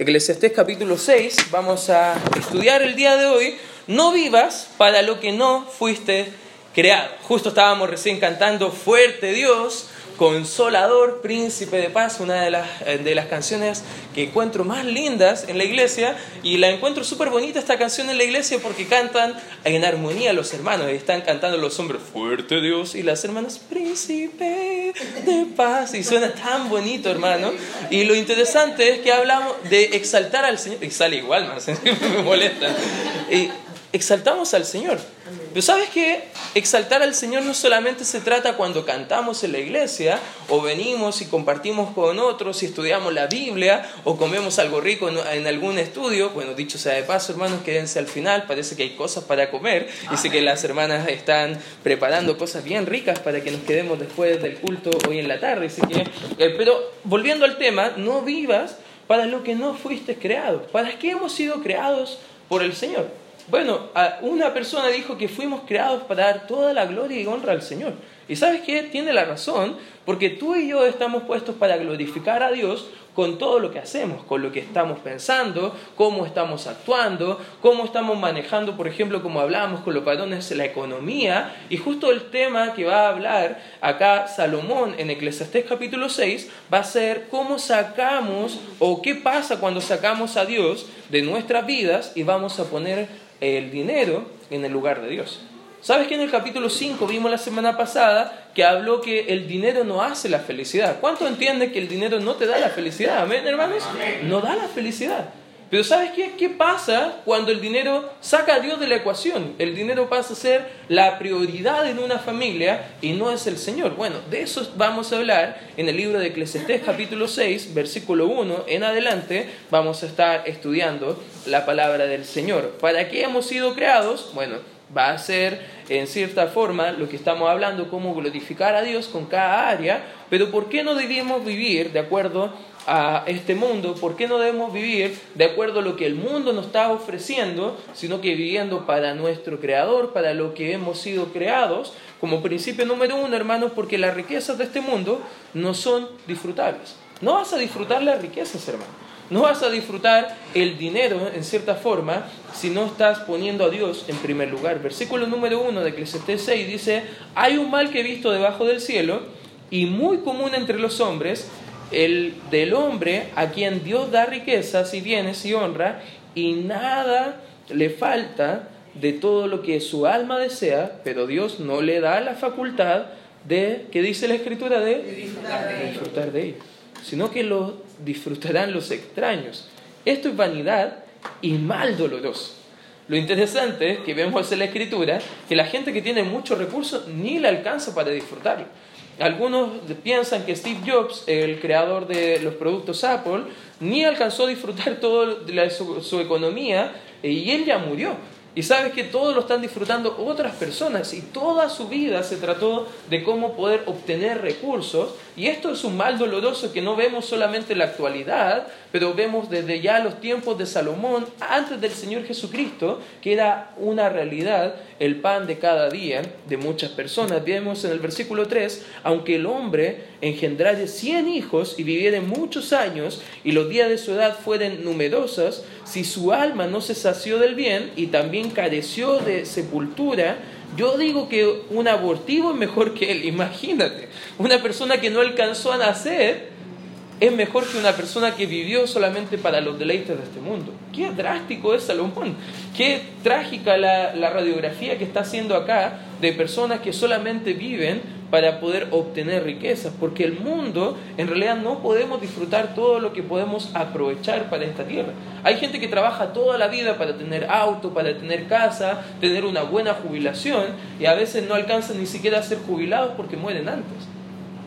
Eclesiastés capítulo 6, vamos a estudiar el día de hoy, no vivas para lo que no fuiste creado. Justo estábamos recién cantando Fuerte Dios, Consolador, Príncipe de Paz, una de las, eh, de las canciones que encuentro más lindas en la iglesia y la encuentro súper bonita esta canción en la iglesia porque cantan en armonía los hermanos y están cantando los hombres Fuerte Dios y las hermanas Príncipe de Paz y suena tan bonito hermano y lo interesante es que hablamos de exaltar al Señor y sale igual me molesta. Exaltamos al Señor. Pero sabes que exaltar al Señor no solamente se trata cuando cantamos en la iglesia o venimos y compartimos con otros y estudiamos la Biblia o comemos algo rico en, algún estudio. Bueno, dicho sea de paso, hermanos, quédense al final, parece que hay cosas para comer y sé que las hermanas están preparando cosas bien ricas para que nos quedemos después del culto hoy en la tarde. Eh, pero volviendo al tema, no vivas para lo que no fuiste creado. ¿Para qué hemos sido creados por el Señor? Bueno, una persona dijo que fuimos creados para dar toda la gloria y honra al Señor. Y sabes qué? Tiene la razón, porque tú y yo estamos puestos para glorificar a Dios con todo lo que hacemos, con lo que estamos pensando, cómo estamos actuando, cómo estamos manejando, por ejemplo, como hablamos con los varones, la economía. Y justo el tema que va a hablar acá Salomón en Eclesiastés capítulo 6 va a ser cómo sacamos o qué pasa cuando sacamos a Dios de nuestras vidas y vamos a poner el dinero en el lugar de Dios. ¿Sabes que en el capítulo 5 vimos la semana pasada que habló que el dinero no hace la felicidad? ¿Cuánto entiende que el dinero no te da la felicidad? Amén, hermanos. No da la felicidad. Pero ¿sabes qué? ¿Qué pasa cuando el dinero saca a Dios de la ecuación? El dinero pasa a ser la prioridad en una familia y no es el Señor. Bueno, de eso vamos a hablar en el libro de Eclesiastés capítulo 6, versículo 1 en adelante. Vamos a estar estudiando la palabra del Señor. ¿Para qué hemos sido creados? Bueno, va a ser en cierta forma lo que estamos hablando, cómo glorificar a Dios con cada área, pero ¿por qué no debemos vivir de acuerdo a este mundo, ¿por qué no debemos vivir de acuerdo a lo que el mundo nos está ofreciendo, sino que viviendo para nuestro Creador, para lo que hemos sido creados? Como principio número uno, hermanos, porque las riquezas de este mundo no son disfrutables. No vas a disfrutar las riquezas, hermano. No vas a disfrutar el dinero en cierta forma si no estás poniendo a Dios en primer lugar. Versículo número uno de Eclesiastés 6 dice, hay un mal que he visto debajo del cielo y muy común entre los hombres, el del hombre a quien Dios da riquezas y bienes y honra y nada le falta de todo lo que su alma desea, pero Dios no le da la facultad de, ¿qué dice la escritura? De, disfrutar de ello, sino que lo disfrutarán los extraños. Esto es vanidad y mal doloroso. Lo interesante es que vemos en la escritura que la gente que tiene muchos recursos ni le alcanza para disfrutarlo. Algunos piensan que Steve Jobs, el creador de los productos Apple, ni alcanzó a disfrutar toda su, su economía y él ya murió. Y sabes que todo lo están disfrutando otras personas y toda su vida se trató de cómo poder obtener recursos. Y esto es un mal doloroso que no vemos solamente en la actualidad, pero vemos desde ya los tiempos de Salomón, antes del Señor Jesucristo, que era una realidad el pan de cada día de muchas personas. Vemos en el versículo 3, aunque el hombre engendrare cien hijos y viviere muchos años y los días de su edad fueren numerosos, si su alma no se sació del bien y también careció de sepultura, yo digo que un abortivo es mejor que él. Imagínate, una persona que no alcanzó a nacer es mejor que una persona que vivió solamente para los deleites de este mundo. Qué drástico es Salomón. Qué trágica la, la radiografía que está haciendo acá de personas que solamente viven para poder obtener riquezas, porque el mundo en realidad no podemos disfrutar todo lo que podemos aprovechar para esta tierra. Hay gente que trabaja toda la vida para tener auto, para tener casa, tener una buena jubilación y a veces no alcanzan ni siquiera a ser jubilados porque mueren antes.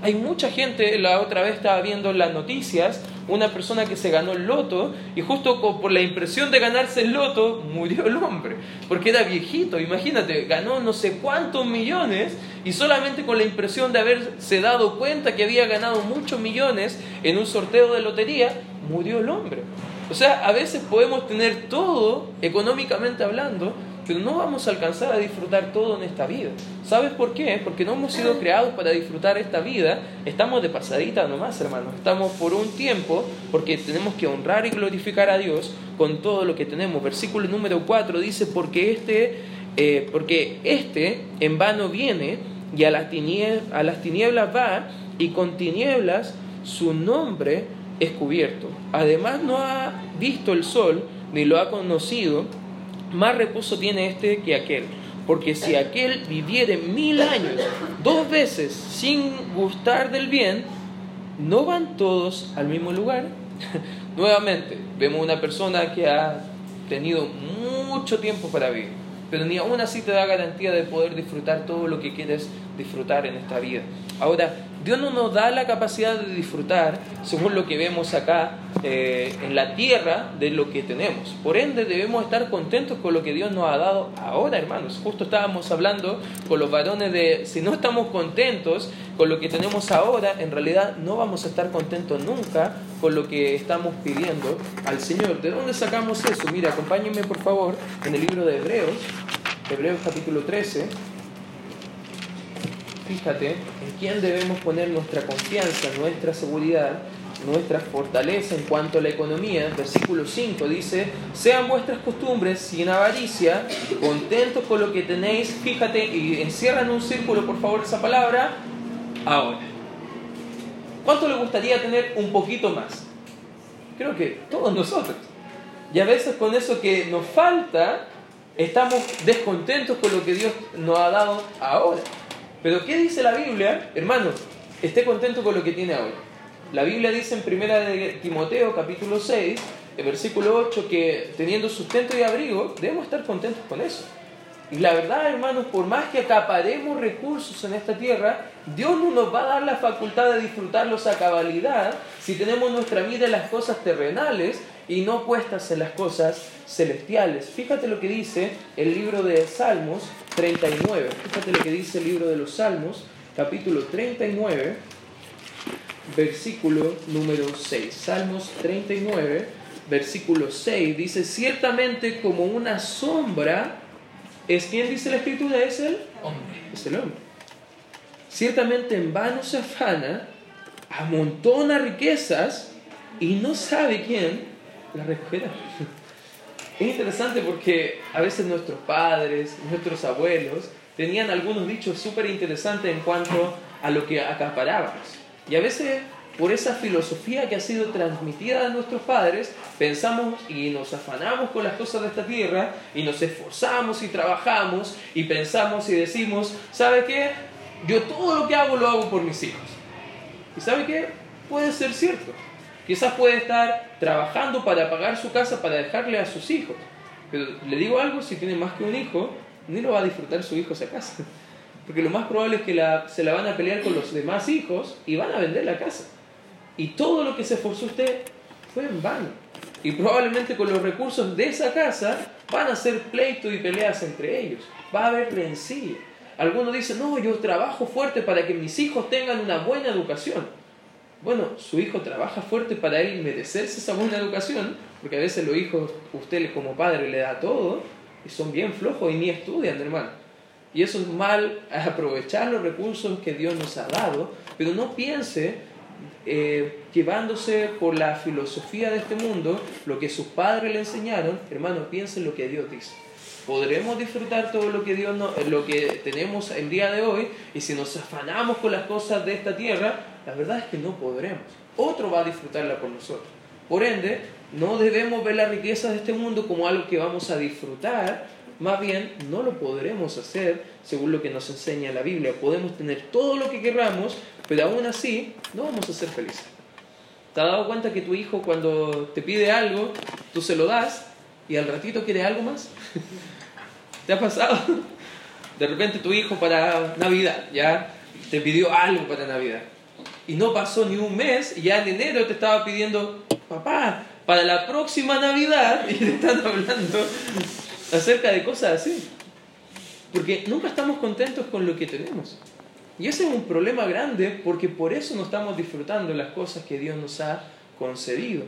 Hay mucha gente, la otra vez estaba viendo las noticias, una persona que se ganó el loto y justo por la impresión de ganarse el loto murió el hombre, porque era viejito, imagínate, ganó no sé cuántos millones y solamente con la impresión de haberse dado cuenta que había ganado muchos millones en un sorteo de lotería, murió el hombre. O sea, a veces podemos tener todo, económicamente hablando, pero no vamos a alcanzar a disfrutar todo en esta vida. ¿Sabes por qué? Porque no hemos sido creados para disfrutar esta vida, estamos de pasadita nomás, hermanos. Estamos por un tiempo porque tenemos que honrar y glorificar a Dios con todo lo que tenemos. Versículo número 4 dice, porque este, eh, porque este en vano viene y a las, a las tinieblas va y con tinieblas su nombre es cubierto. Además no ha visto el sol ni lo ha conocido más reposo tiene este que aquel. Porque si aquel viviere mil años dos veces sin gustar del bien, ¿no van todos al mismo lugar? Nuevamente, vemos una persona que ha tenido mucho tiempo para vivir, pero ni aún así te da garantía de poder disfrutar todo lo que quieres disfrutar en esta vida. Ahora, Dios no nos da la capacidad de disfrutar, según lo que vemos acá eh, en la tierra, de lo que tenemos. Por ende, debemos estar contentos con lo que Dios nos ha dado ahora, hermanos. Justo estábamos hablando con los varones de, si no estamos contentos con lo que tenemos ahora, en realidad no vamos a estar contentos nunca con lo que estamos pidiendo al Señor. ¿De dónde sacamos eso? Mira, acompáñenme por favor en el libro de Hebreos, Hebreos capítulo 13 fíjate en quién debemos poner nuestra confianza, nuestra seguridad, nuestra fortaleza en cuanto a la economía. Versículo 5 dice, sean vuestras costumbres sin avaricia, contentos con lo que tenéis, fíjate y encierran un círculo por favor esa palabra, ahora. ¿Cuánto le gustaría tener un poquito más? Creo que todos nosotros. Y a veces con eso que nos falta, estamos descontentos con lo que Dios nos ha dado ahora. Pero ¿qué dice la Biblia? Hermanos, esté contento con lo que tiene ahora. La Biblia dice en primera de Timoteo capítulo 6, el versículo 8, que teniendo sustento y abrigo, debemos estar contentos con eso. Y la verdad, hermanos, por más que acaparemos recursos en esta tierra, Dios no nos va a dar la facultad de disfrutarlos a cabalidad si tenemos nuestra vida en las cosas terrenales y no puestas en las cosas celestiales. Fíjate lo que dice el libro de Salmos 39. Fíjate lo que dice el libro de los Salmos, capítulo 39, versículo número 6. Salmos 39, versículo 6 dice, ciertamente como una sombra, ¿es quien dice la escritura? Es el hombre. Es el hombre. Ciertamente en vano se afana, amontona riquezas y no sabe quién la recogerá. Es interesante porque a veces nuestros padres, nuestros abuelos, tenían algunos dichos súper interesantes en cuanto a lo que acaparábamos. Y a veces, por esa filosofía que ha sido transmitida a nuestros padres, pensamos y nos afanamos con las cosas de esta tierra y nos esforzamos y trabajamos y pensamos y decimos, ¿sabe qué? Yo todo lo que hago lo hago por mis hijos. ¿Y sabe qué? Puede ser cierto. Quizás puede estar trabajando para pagar su casa para dejarle a sus hijos. Pero le digo algo, si tiene más que un hijo, ni lo va a disfrutar su hijo esa casa. Porque lo más probable es que se la van a pelear con los demás hijos y van a vender la casa. Y todo lo que se esforzó usted fue en vano. Y probablemente con los recursos de esa casa van a ser pleitos y peleas entre ellos. Va a haber rencilla. Algunos dicen, no, yo trabajo fuerte para que mis hijos tengan una buena educación. Bueno, su hijo trabaja fuerte para él merecerse esa buena educación, porque a veces los hijos, usted como padre le da todo, y son bien flojos y ni estudian, hermano. Y eso es mal aprovechar los recursos que Dios nos ha dado, pero no piense eh, llevándose por la filosofía de este mundo, lo que sus padres le enseñaron, hermano, piense en lo que Dios dice. Podremos disfrutar todo lo que Dios no, lo que tenemos el día de hoy, y si nos afanamos con las cosas de esta tierra, la verdad es que no podremos. Otro va a disfrutarla por nosotros. Por ende, no debemos ver las riquezas de este mundo como algo que vamos a disfrutar, más bien no lo podremos hacer según lo que nos enseña la Biblia. Podemos tener todo lo que queramos, pero aún así no vamos a ser felices. ¿Te has dado cuenta que tu hijo cuando te pide algo, tú se lo das y al ratito quiere algo más? ¿Te ha pasado? De repente tu hijo para Navidad, ya te pidió algo para Navidad y no pasó ni un mes, y ya en enero te estaba pidiendo, papá, para la próxima Navidad, y te están hablando acerca de cosas así. Porque nunca estamos contentos con lo que tenemos. Y ese es un problema grande porque por eso no estamos disfrutando las cosas que Dios nos ha concedido.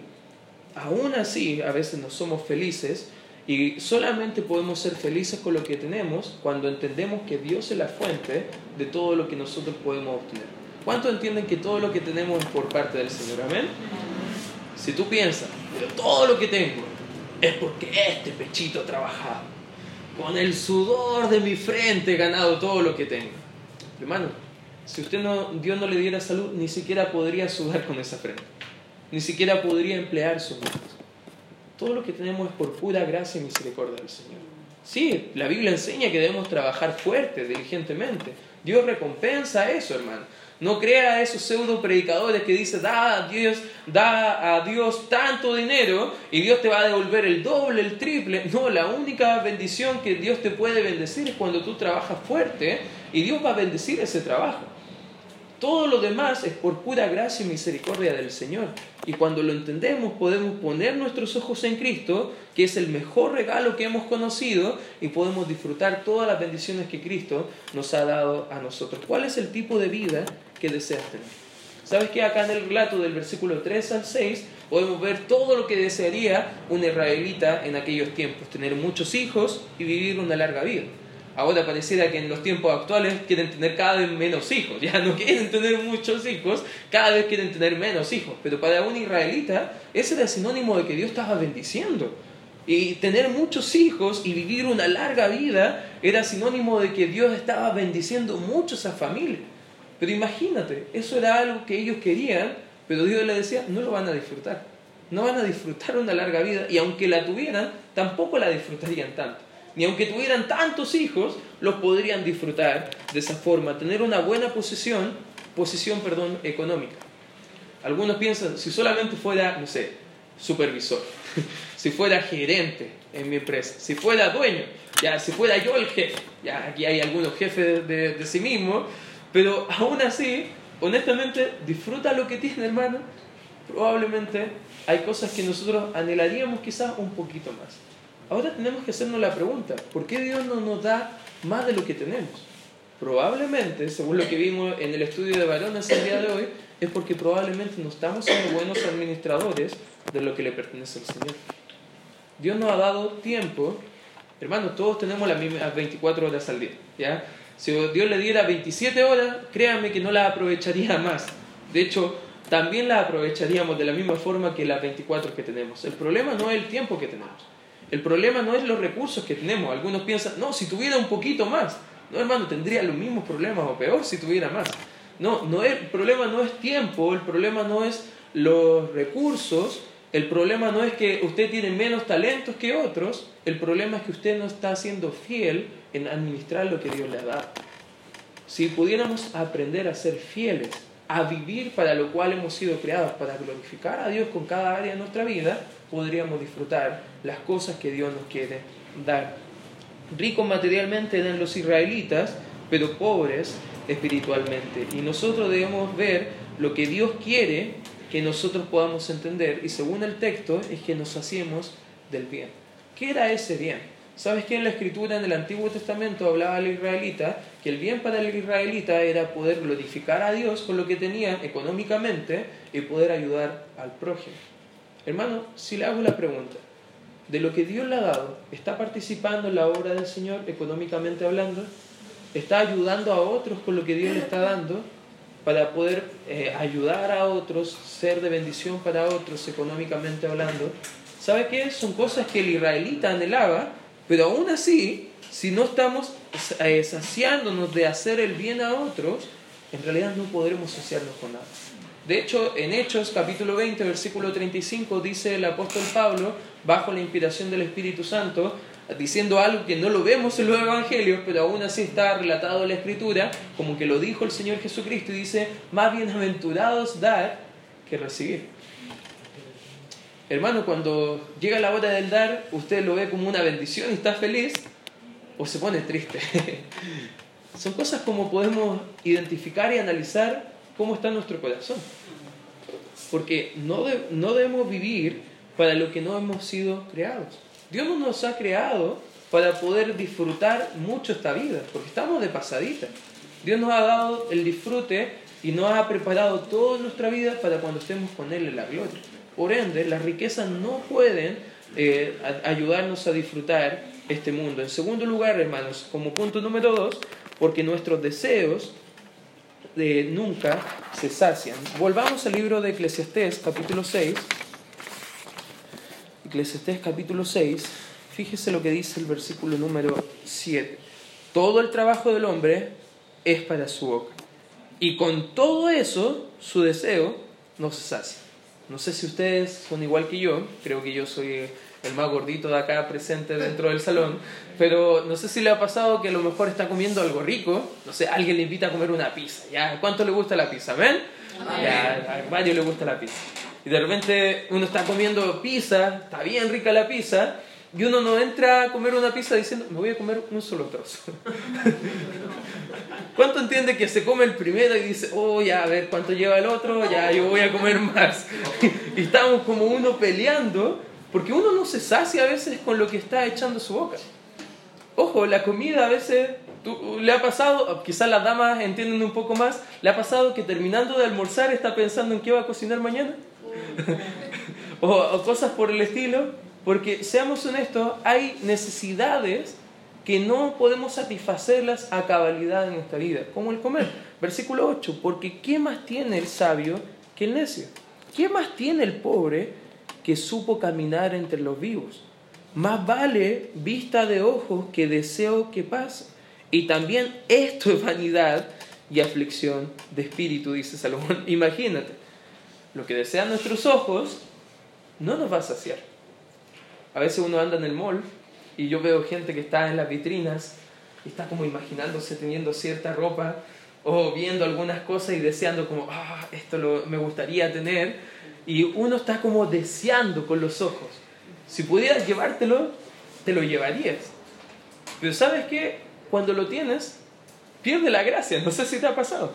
Aún así, a veces no somos felices Y solamente podemos ser felices con lo que tenemos cuando entendemos que Dios es la fuente de todo lo que nosotros podemos obtener. ¿Cuántos entienden que todo lo que tenemos es por parte del Señor? Amén. Si tú piensas, pero todo lo que tengo es porque este pechito ha trabajado. Con el sudor de mi frente he ganado todo lo que tengo. Hermano, si usted no, Dios no le diera salud, ni siquiera podría sudar con esa frente. Ni siquiera podría emplear su manos. Todo lo que tenemos es por pura gracia y misericordia del Señor. Sí, la Biblia enseña que debemos trabajar fuerte, diligentemente. Dios recompensa eso, hermano. No crea a esos pseudo predicadores que dicen, da a Dios, da a Dios tanto dinero y Dios te va a devolver el doble, el triple. No, la única bendición que Dios te puede bendecir es cuando tú trabajas fuerte y Dios va a bendecir ese trabajo. Todo lo demás es por pura gracia y misericordia del Señor. Y cuando lo entendemos podemos poner nuestros ojos en Cristo, que es el mejor regalo que hemos conocido, y podemos disfrutar todas las bendiciones que Cristo nos ha dado a nosotros. ¿Cuál es el tipo de vida que deseas? ¿Sabes que acá en el relato del versículo 3 al 6 podemos ver todo lo que desearía un israelita en aquellos tiempos? Tener muchos hijos y vivir una larga vida. Ahora pareciera que en los tiempos actuales quieren tener cada vez menos hijos, ya no quieren tener muchos hijos, cada vez quieren tener menos hijos. Pero para un israelita ese era sinónimo de que Dios estaba bendiciendo. Y tener muchos hijos y vivir una larga vida era sinónimo de que Dios estaba bendiciendo mucho a esa familia. Pero imagínate, eso era algo que ellos querían, pero Dios les decía, no lo van a disfrutar. No van a disfrutar una larga vida y aunque la tuvieran, tampoco la disfrutarían tanto ni aunque tuvieran tantos hijos, los podrían disfrutar de esa forma, tener una buena posición, posición perdón, económica. Algunos piensan, si solamente fuera, no sé, supervisor, si fuera gerente en mi empresa, si fuera dueño, ya, si fuera yo el jefe, ya aquí hay algunos jefes de, de sí mismos, pero aún así, honestamente, disfruta lo que tiene, hermano. Probablemente hay cosas que nosotros anhelaríamos quizás un poquito más. Ahora tenemos que hacernos la pregunta, ¿por qué Dios no nos da más de lo que tenemos? Probablemente, según lo que vimos en el estudio de varones el día de hoy, es porque probablemente no estamos siendo buenos administradores de lo que le pertenece al Señor. Dios nos ha dado tiempo, hermanos, todos tenemos las mismas 24 horas al día, ¿ya? Si Dios le diera 27 horas, créanme que no las aprovecharía más. De hecho, también las aprovecharíamos de la misma forma que las 24 que tenemos. El problema no es el tiempo que tenemos. El problema no es los recursos que tenemos. Algunos piensan, no, si tuviera un poquito más. No, hermano, tendría los mismos problemas o peor si tuviera más. No, no el problema no es tiempo, el problema no es los recursos, el problema no es que usted tiene menos talentos que otros, el problema es que usted no está siendo fiel en administrar lo que Dios le ha dado. Si pudiéramos aprender a ser fieles, a vivir para lo cual hemos sido creados, para glorificar a Dios con cada área de nuestra vida, podríamos disfrutar las cosas que Dios nos quiere dar. Ricos materialmente eran los israelitas, pero pobres espiritualmente. Y nosotros debemos ver lo que Dios quiere que nosotros podamos entender, y según el texto, es que nos hacemos del bien. ¿Qué era ese bien? ¿Sabes que en la escritura en el Antiguo Testamento hablaba al israelita que el bien para el israelita era poder glorificar a Dios con lo que tenía económicamente y poder ayudar al prójimo? Hermano, si le hago la pregunta, de lo que Dios le ha dado, ¿está participando en la obra del Señor económicamente hablando? ¿Está ayudando a otros con lo que Dios le está dando para poder eh, ayudar a otros, ser de bendición para otros económicamente hablando? ¿Sabe qué? Son cosas que el israelita anhelaba, pero aún así, si no estamos eh, saciándonos de hacer el bien a otros, en realidad no podremos saciarnos con nada. De hecho, en Hechos capítulo 20, versículo 35, dice el apóstol Pablo, bajo la inspiración del Espíritu Santo, diciendo algo que no lo vemos en los evangelios, pero aún así está relatado en la escritura, como que lo dijo el Señor Jesucristo, y dice, más bienaventurados dar que recibir. Hermano, cuando llega la hora del dar, usted lo ve como una bendición y está feliz, o se pone triste. Son cosas como podemos identificar y analizar cómo está nuestro corazón. Porque no, no debemos vivir para lo que no hemos sido creados. Dios no nos ha creado para poder disfrutar mucho esta vida, porque estamos de pasadita. Dios nos ha dado el disfrute y nos ha preparado toda nuestra vida para cuando estemos con Él en la gloria. Por ende, las riquezas no pueden eh, ayudarnos a disfrutar este mundo. En segundo lugar, hermanos, como punto número dos, porque nuestros deseos eh, nunca se sacian. Volvamos al libro de Eclesiastés, capítulo 6. Eclesiastés, capítulo 6. Fíjese lo que dice el versículo número 7. Todo el trabajo del hombre es para su boca. Y con todo eso, su deseo no se sacia. No sé si ustedes son igual que yo, creo que yo soy el más gordito de acá presente dentro del salón, pero no sé si le ha pasado que a lo mejor está comiendo algo rico, no sé, alguien le invita a comer una pizza, ¿ya? ¿Cuánto le gusta la pizza? ¿Ven? Ya, a varios le gusta la pizza. Y de repente uno está comiendo pizza, está bien rica la pizza, y uno no entra a comer una pizza diciendo, me voy a comer un solo trozo. ¿Cuánto entiende que se come el primero y dice, oh, ya, a ver cuánto lleva el otro, ya, yo voy a comer más? y estamos como uno peleando porque uno no se sacia a veces con lo que está echando su boca. Ojo, la comida a veces le ha pasado, quizás las damas entienden un poco más, le ha pasado que terminando de almorzar está pensando en qué va a cocinar mañana. o, o cosas por el estilo. Porque seamos honestos, hay necesidades que no podemos satisfacerlas a cabalidad en nuestra vida, como el comer. Versículo 8, porque ¿qué más tiene el sabio que el necio? ¿Qué más tiene el pobre que supo caminar entre los vivos. Más vale vista de ojos que deseo que pase. Y también esto es vanidad y aflicción de espíritu, dice Salomón. Imagínate, lo que desean nuestros ojos no nos va a saciar. A veces uno anda en el mall y yo veo gente que está en las vitrinas y está como imaginándose teniendo cierta ropa o viendo algunas cosas y deseando como, ah, esto me gustaría tener y uno está como deseando con los ojos. Si pudieras llevártelo, te lo llevarías. Pero sabes que cuando lo tienes, pierde la gracia. No sé si te ha pasado.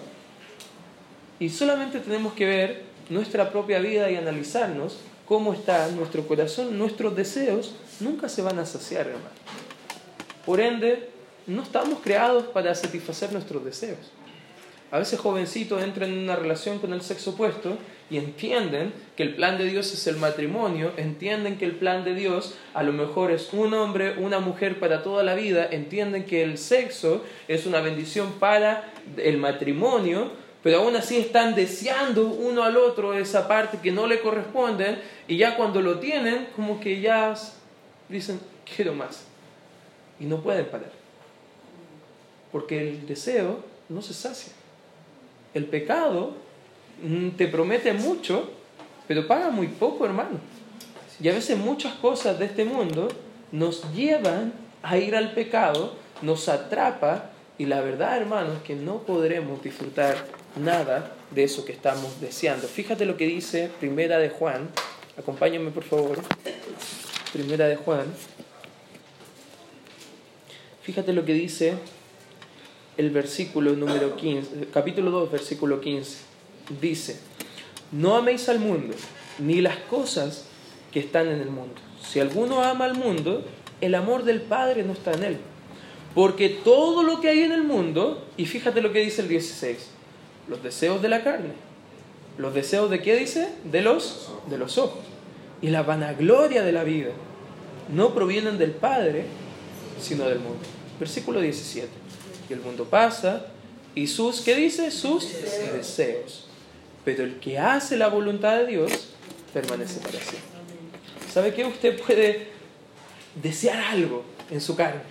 Y solamente tenemos que ver nuestra propia vida y analizarnos cómo está nuestro corazón. Nuestros deseos nunca se van a saciar, hermano. Por ende, no estamos creados para satisfacer nuestros deseos. A veces jovencitos entran en una relación con el sexo opuesto y entienden que el plan de Dios es el matrimonio, entienden que el plan de Dios a lo mejor es un hombre, una mujer para toda la vida, entienden que el sexo es una bendición para el matrimonio, pero aún así están deseando uno al otro esa parte que no le corresponde y ya cuando lo tienen como que ya dicen quiero más y no pueden parar. Porque el deseo no se sacia. El pecado mm, te promete mucho, pero paga muy poco, hermano. Y a veces muchas cosas de este mundo nos llevan a ir al pecado, nos atrapa y la verdad, hermano, es que no podremos disfrutar nada de eso que estamos deseando. Fíjate lo que dice Primera de Juan. Acompáñame, por favor. Primera de Juan. Fíjate lo que dice el versículo número 15, capítulo 2, versículo 15. Dice, no améis al mundo, ni las cosas que están en el mundo. Si alguno ama al mundo, el amor del Padre no está en él. Porque todo lo que hay en el mundo, y fíjate lo que dice el 16, los deseos de la carne, los deseos de qué dice? De los, de los ojos. Y la vanagloria de la vida no provienen del Padre, sino del mundo. Versículo 17 el mundo pasa y sus, ¿qué dice? Sus deseos. Pero el que hace la voluntad de Dios permanece para siempre. ¿Sabe qué? Usted puede desear algo en su carne.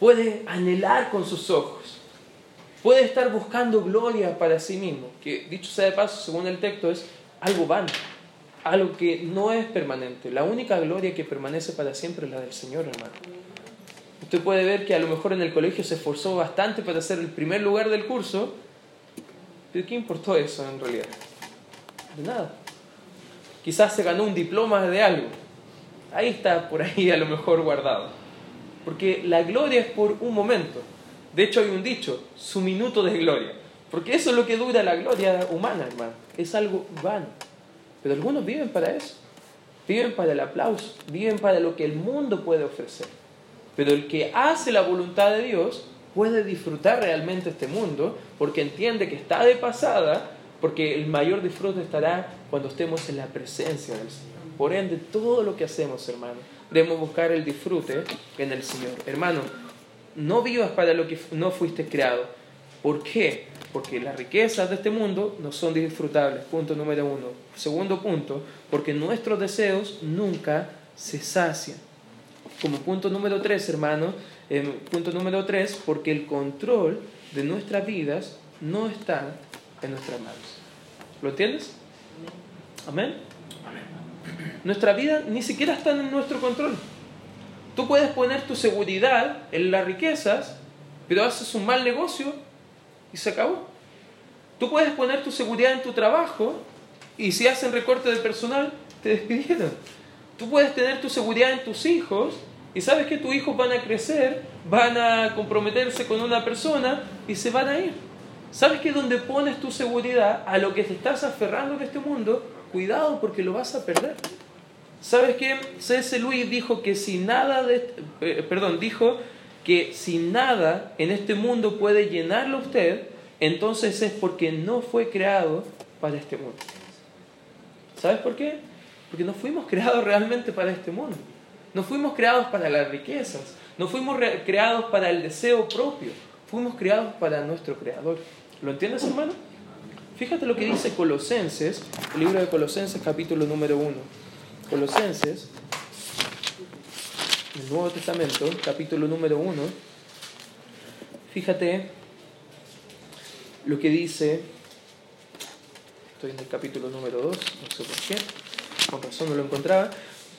Puede anhelar con sus ojos. Puede estar buscando gloria para sí mismo. Que dicho sea de paso, según el texto, es algo vano. Algo que no es permanente. La única gloria que permanece para siempre es la del Señor, hermano. Usted puede ver que a lo mejor en el colegio se esforzó bastante para ser el primer lugar del curso, pero ¿qué importó eso en realidad? De nada. Quizás se ganó un diploma de algo. Ahí está por ahí a lo mejor guardado. Porque la gloria es por un momento. De hecho hay un dicho, su minuto de gloria. Porque eso es lo que dura la gloria humana, hermano. Es algo vano. Pero algunos viven para eso. Viven para el aplauso. Viven para lo que el mundo puede ofrecer. Pero el que hace la voluntad de Dios puede disfrutar realmente este mundo porque entiende que está de pasada, porque el mayor disfrute estará cuando estemos en la presencia del Señor. Por ende, todo lo que hacemos, hermano, debemos buscar el disfrute en el Señor. Hermano, no vivas para lo que no fuiste creado. ¿Por qué? Porque las riquezas de este mundo no son disfrutables, punto número uno. Segundo punto, porque nuestros deseos nunca se sacian. Como punto número tres, hermano, eh, punto número tres, porque el control de nuestras vidas no está en nuestras manos. ¿Lo entiendes? Amén. Nuestra vida ni siquiera está en nuestro control. Tú puedes poner tu seguridad en las riquezas, pero haces un mal negocio y se acabó. Tú puedes poner tu seguridad en tu trabajo y si hacen recorte del personal, te despidieron. Tú puedes tener tu seguridad en tus hijos y sabes que tus hijos van a crecer, van a comprometerse con una persona y se van a ir. ¿Sabes que donde pones tu seguridad a lo que te estás aferrando en este mundo, cuidado porque lo vas a perder? ¿Sabes qué? C.S. Luis dijo que si nada de, eh, perdón, dijo que si nada en este mundo puede llenarlo usted, entonces es porque no fue creado para este mundo. ¿Sabes por qué? Porque no fuimos creados realmente para este mundo. No fuimos creados para las riquezas. No fuimos creados para el deseo propio. Fuimos creados para nuestro Creador. ¿Lo entiendes, hermano? Fíjate lo que dice Colosenses, el libro de Colosenses capítulo número 1. Colosenses, el Nuevo Testamento, capítulo número 1. Fíjate lo que dice, estoy en el capítulo número 2, no sé por qué, con razón no lo encontraba,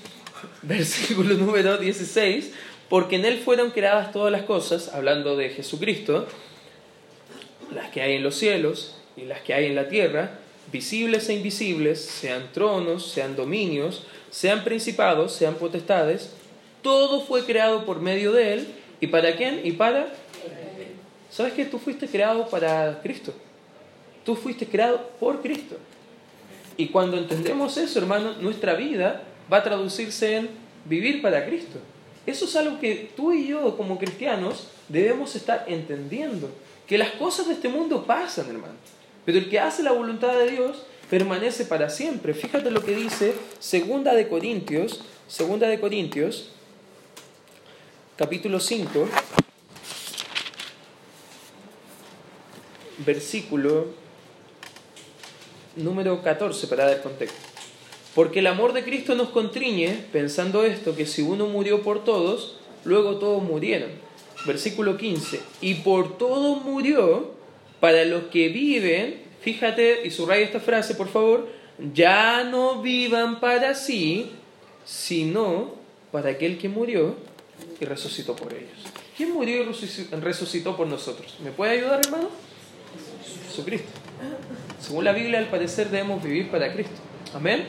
versículo número 16, porque en Él fueron creadas todas las cosas, hablando de Jesucristo, las que hay en los cielos y las que hay en la tierra, visibles e invisibles, sean tronos, sean dominios, sean principados, sean potestades, todo fue creado por medio de Él. ¿Y para quién? Y para... ¿Sabes que tú fuiste creado para Cristo? Tú fuiste creado por Cristo. Y cuando entendemos eso, hermano, nuestra vida va a traducirse en vivir para Cristo. Eso es algo que tú y yo como cristianos debemos estar entendiendo. Que las cosas de este mundo pasan, hermano. Pero el que hace la voluntad de Dios permanece para siempre. Fíjate lo que dice Segunda de Corintios, Segunda de Corintios, capítulo 5, versículo número 14 para dar contexto. Porque el amor de Cristo nos contriñe pensando esto, que si uno murió por todos, luego todos murieron. Versículo 15. Y por todo murió para los que viven fíjate y subraya esta frase, por favor, ya no vivan para sí, sino para aquel que murió y resucitó por ellos. ¿Quién murió y resucitó por nosotros? ¿Me puede ayudar, hermano? Jesucristo. Según la Biblia, al parecer debemos vivir para Cristo. Amén.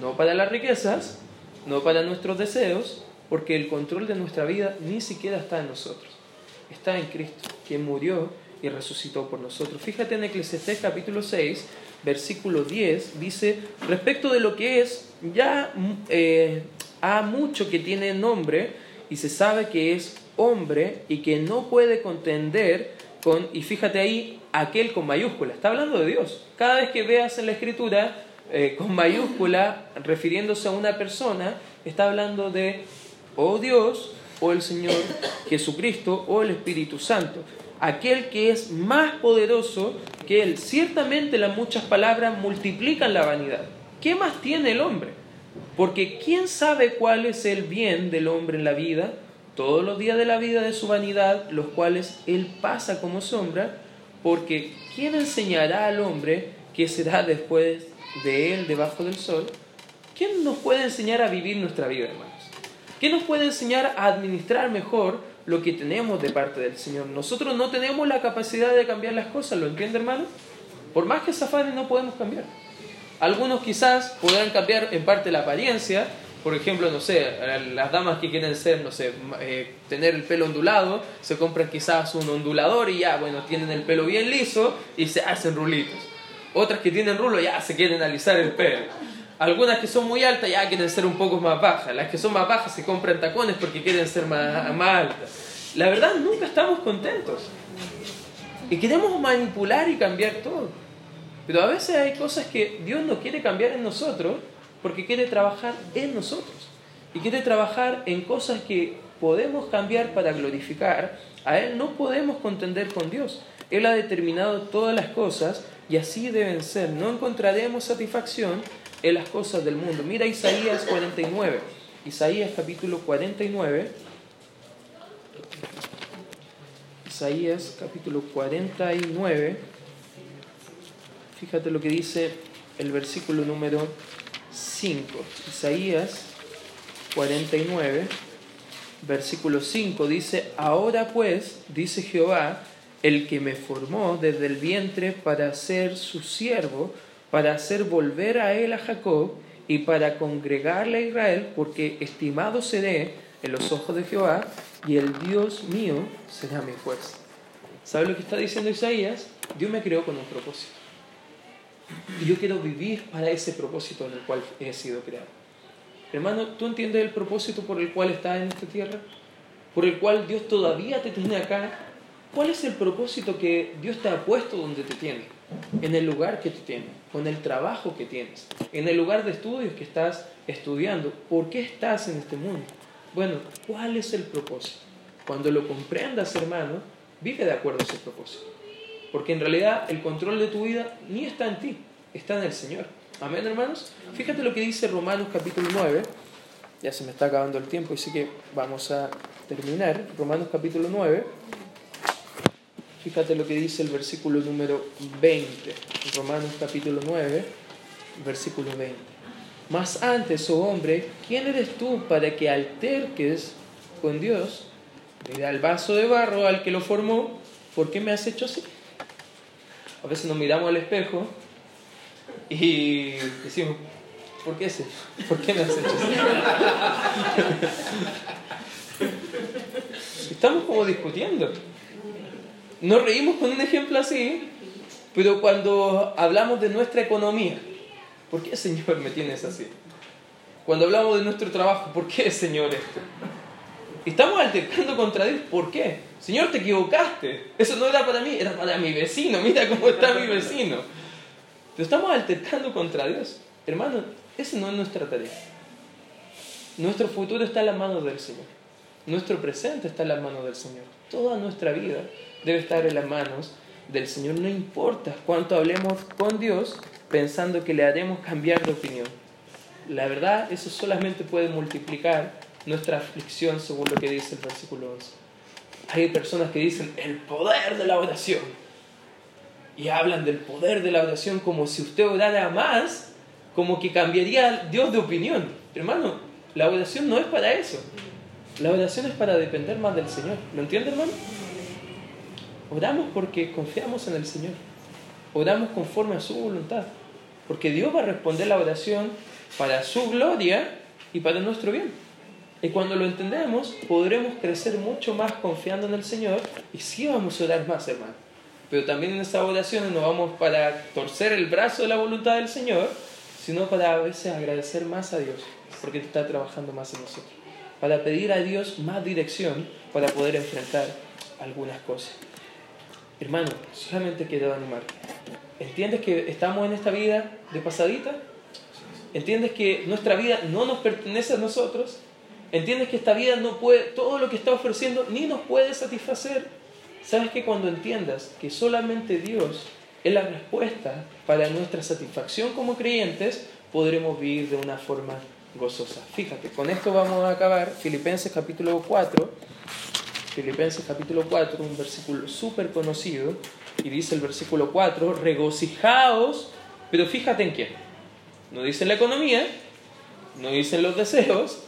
No para las riquezas, no para nuestros deseos, porque el control de nuestra vida ni siquiera está en nosotros. Está en Cristo, quien murió y resucitó por nosotros. Fíjate en Eclesiastés capítulo 6, versículo 10, dice, respecto de lo que es, ya eh, ha mucho que tiene nombre y se sabe que es hombre y que no puede contender con, y fíjate ahí, aquel con mayúscula, está hablando de Dios. Cada vez que veas en la escritura eh, con mayúscula, refiriéndose a una persona, está hablando de o Dios, o el Señor Jesucristo, o el Espíritu Santo aquel que es más poderoso que Él. Ciertamente las muchas palabras multiplican la vanidad. ¿Qué más tiene el hombre? Porque ¿quién sabe cuál es el bien del hombre en la vida? Todos los días de la vida de su vanidad, los cuales Él pasa como sombra, porque ¿quién enseñará al hombre que será después de Él debajo del sol? ¿Quién nos puede enseñar a vivir nuestra vida, hermanos? ¿Quién nos puede enseñar a administrar mejor lo que tenemos de parte del Señor. Nosotros no tenemos la capacidad de cambiar las cosas, ¿lo entiende hermano? Por más que se no podemos cambiar. Algunos quizás podrán cambiar en parte la apariencia, por ejemplo, no sé, las damas que quieren ser, no sé, eh, tener el pelo ondulado, se compran quizás un ondulador y ya, bueno, tienen el pelo bien liso y se hacen rulitos. Otras que tienen rulo ya se quieren alisar el pelo. Algunas que son muy altas ya quieren ser un poco más bajas. Las que son más bajas se compran tacones porque quieren ser más, más altas. La verdad, nunca estamos contentos. Y queremos manipular y cambiar todo. Pero a veces hay cosas que Dios no quiere cambiar en nosotros porque quiere trabajar en nosotros y quiere trabajar en cosas que podemos cambiar para glorificar. A Él no podemos contender con Dios. Él ha determinado todas las cosas y así deben ser. No encontraremos satisfacción en las cosas del mundo. Mira Isaías 49. Isaías capítulo 49. Isaías capítulo 49. Fíjate lo que dice el versículo número 5. Isaías 49, versículo 5 dice, ahora pues, dice Jehová, el que me formó desde el vientre para ser su siervo, para hacer volver a él a Jacob y para congregarle a Israel, porque estimado seré en los ojos de Jehová y el Dios mío será mi fuerza. ¿Sabe lo que está diciendo Isaías? Dios me creó con un propósito. Y yo quiero vivir para ese propósito en el cual he sido creado. Hermano, ¿tú entiendes el propósito por el cual estás en esta tierra? ¿Por el cual Dios todavía te tiene acá? ¿Cuál es el propósito que Dios te ha puesto donde te tiene? En el lugar que te tiene, con el trabajo que tienes, en el lugar de estudios que estás estudiando. ¿Por qué estás en este mundo? Bueno, ¿cuál es el propósito? Cuando lo comprendas, hermano, vive de acuerdo a ese propósito. Porque en realidad el control de tu vida ni está en ti, está en el Señor. Amén, hermanos. Fíjate lo que dice Romanos capítulo 9. Ya se me está acabando el tiempo, así que vamos a terminar. Romanos capítulo 9. Fíjate lo que dice el versículo número 20. Romanos capítulo 9, versículo 20. Más antes, oh hombre, ¿quién eres tú para que alterques con Dios? Mira al vaso de barro al que lo formó, ¿por qué me has hecho así? A veces nos miramos al espejo y decimos, ¿por qué, ese? ¿Por qué me has hecho así? Estamos como discutiendo. Nos reímos con un ejemplo así, pero cuando hablamos de nuestra economía, ¿por qué Señor me tienes así? Cuando hablamos de nuestro trabajo, ¿por qué Señor esto? Estamos altercando contra Dios. ¿Por qué? Señor, te equivocaste. Eso no era para mí, era para mi vecino. Mira cómo está mi vecino. Pero estamos altercando contra Dios. Hermano, esa no es nuestra tarea. Nuestro futuro está en las manos del Señor. Nuestro presente está en las manos del Señor. Toda nuestra vida debe estar en las manos del Señor. No importa cuánto hablemos con Dios pensando que le haremos cambiar de opinión. La verdad, eso solamente puede multiplicar nuestra aflicción según lo que dice el versículo 11. Hay personas que dicen el poder de la oración y hablan del poder de la oración como si usted orara más, como que cambiaría Dios de opinión. Hermano, la oración no es para eso. La oración es para depender más del Señor. ¿Lo entiende, hermano? Oramos porque confiamos en el Señor. Oramos conforme a su voluntad. Porque Dios va a responder la oración para su gloria y para nuestro bien. Y cuando lo entendemos, podremos crecer mucho más confiando en el Señor y sí vamos a orar más, hermano. Pero también en esas oraciones no vamos para torcer el brazo de la voluntad del Señor, sino para a veces agradecer más a Dios, porque está trabajando más en nosotros. Para pedir a Dios más dirección para poder enfrentar algunas cosas. Hermano, solamente quiero animar. ¿Entiendes que estamos en esta vida de pasadita? ¿Entiendes que nuestra vida no nos pertenece a nosotros? ¿Entiendes que esta vida no puede, todo lo que está ofreciendo ni nos puede satisfacer? ¿Sabes que cuando entiendas que solamente Dios es la respuesta para nuestra satisfacción como creyentes, podremos vivir de una forma gozosa? Fíjate, con esto vamos a acabar. Filipenses capítulo 4. Filipenses capítulo 4, un versículo súper conocido. Y dice el versículo 4, regocijaos, pero fíjate en quién. No dice la economía, no dicen los deseos,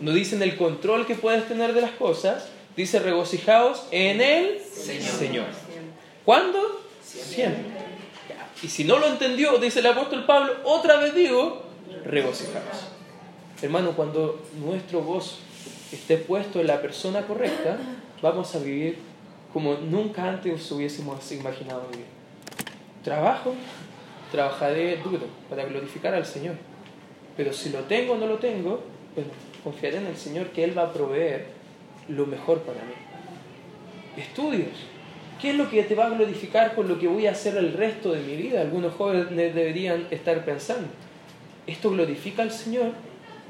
no dicen el control que puedes tener de las cosas, dice regocijaos en el Señor. ¿Cuándo? Siempre. Y si no lo entendió, dice el apóstol Pablo, otra vez digo, regocijaos. Hermano, cuando nuestro gozo esté puesto en la persona correcta, vamos a vivir como nunca antes hubiésemos imaginado vivir. Trabajo, trabajaré duro para glorificar al Señor. Pero si lo tengo o no lo tengo, pues confiaré en el Señor que Él va a proveer lo mejor para mí. Estudios. ¿Qué es lo que te va a glorificar con lo que voy a hacer el resto de mi vida? Algunos jóvenes deberían estar pensando. ¿esto glorifica al Señor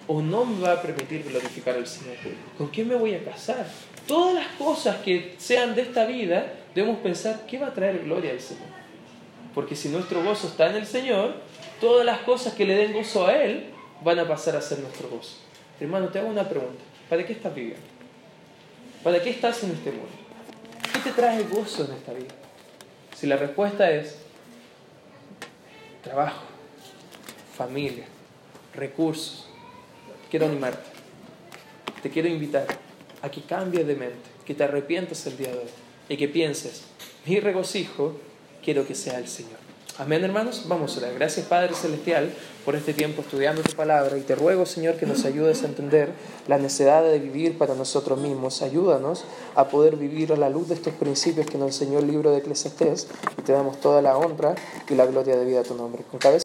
o no me va a permitir glorificar al Señor? ¿Con quién me voy a casar? Todas las cosas que sean de esta vida, debemos pensar, ¿qué va a traer gloria al Señor? Porque si nuestro gozo está en el Señor, todas las cosas que le den gozo a Él van a pasar a ser nuestro gozo. Hermano, te hago una pregunta. ¿Para qué estás viviendo? ¿Para qué estás en este mundo? ¿Qué te trae gozo en esta vida? Si la respuesta es trabajo, familia, recursos, quiero animarte. Te quiero invitar a que cambies de mente, que te arrepientas el día de hoy y que pienses, mi regocijo quiero que sea el Señor. Amén, hermanos. Vamos a orar. Gracias, Padre Celestial, por este tiempo estudiando tu palabra. Y te ruego, Señor, que nos ayudes a entender la necesidad de vivir para nosotros mismos. Ayúdanos a poder vivir a la luz de estos principios que nos enseñó el libro de Eclesiastés. Y te damos toda la honra y la gloria de vida a tu nombre. Con cabeza